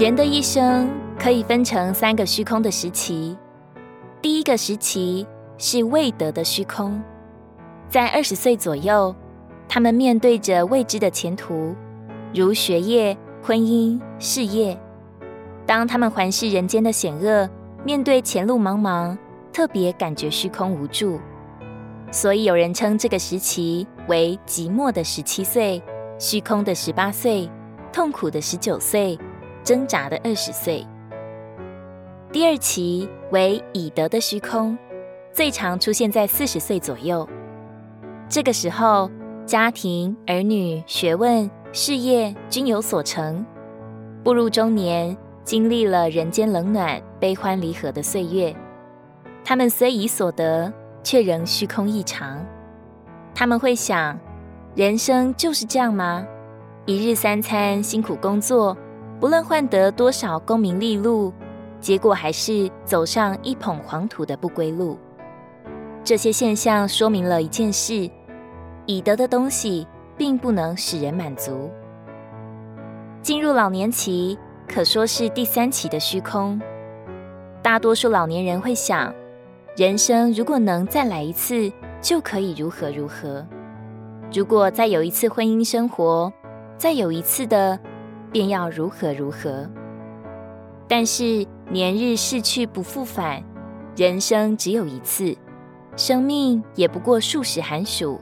人的一生可以分成三个虚空的时期。第一个时期是未得的虚空，在二十岁左右，他们面对着未知的前途，如学业、婚姻、事业。当他们环视人间的险恶，面对前路茫茫，特别感觉虚空无助。所以有人称这个时期为寂寞的十七岁、虚空的十八岁、痛苦的十九岁、挣扎的二十岁。第二期为已得的虚空，最常出现在四十岁左右。这个时候，家庭、儿女、学问、事业均有所成。步入中年，经历了人间冷暖、悲欢离合的岁月。他们虽已所得，却仍虚空异常。他们会想：人生就是这样吗？一日三餐，辛苦工作，不论换得多少功名利禄。结果还是走上一捧黄土的不归路。这些现象说明了一件事：已得的东西并不能使人满足。进入老年期，可说是第三期的虚空。大多数老年人会想：人生如果能再来一次，就可以如何如何；如果再有一次婚姻生活，再有一次的，便要如何如何。但是，年日逝去不复返，人生只有一次，生命也不过数十寒暑。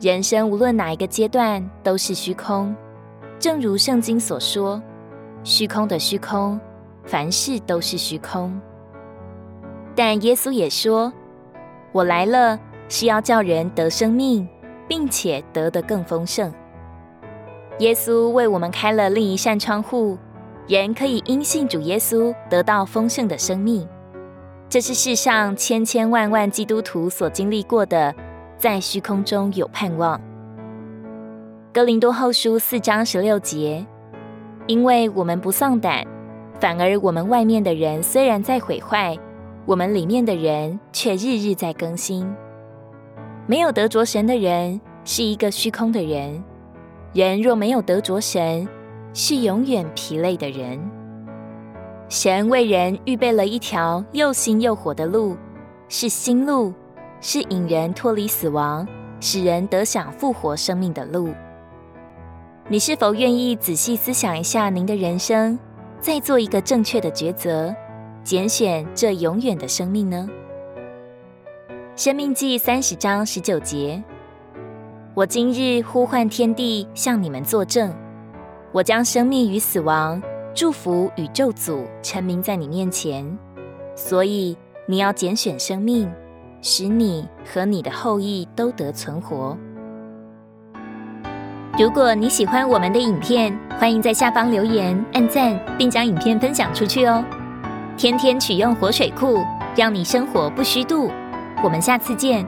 人生无论哪一个阶段都是虚空，正如圣经所说：“虚空的虚空，凡事都是虚空。”但耶稣也说：“我来了，是要叫人得生命，并且得得更丰盛。”耶稣为我们开了另一扇窗户。人可以因信主耶稣得到丰盛的生命，这是世上千千万万基督徒所经历过的，在虚空中有盼望。哥林多后书四章十六节，因为我们不丧胆，反而我们外面的人虽然在毁坏，我们里面的人却日日在更新。没有得着神的人是一个虚空的人，人若没有得着神，是永远疲累的人。神为人预备了一条又新又活的路，是新路，是引人脱离死亡，使人得享复活生命的路。你是否愿意仔细思想一下您的人生，再做一个正确的抉择，拣选这永远的生命呢？生命记三十章十九节：我今日呼唤天地，向你们作证。我将生命与死亡、祝福与咒诅陈明在你面前，所以你要拣选生命，使你和你的后裔都得存活。如果你喜欢我们的影片，欢迎在下方留言、按赞，并将影片分享出去哦。天天取用活水库，让你生活不虚度。我们下次见。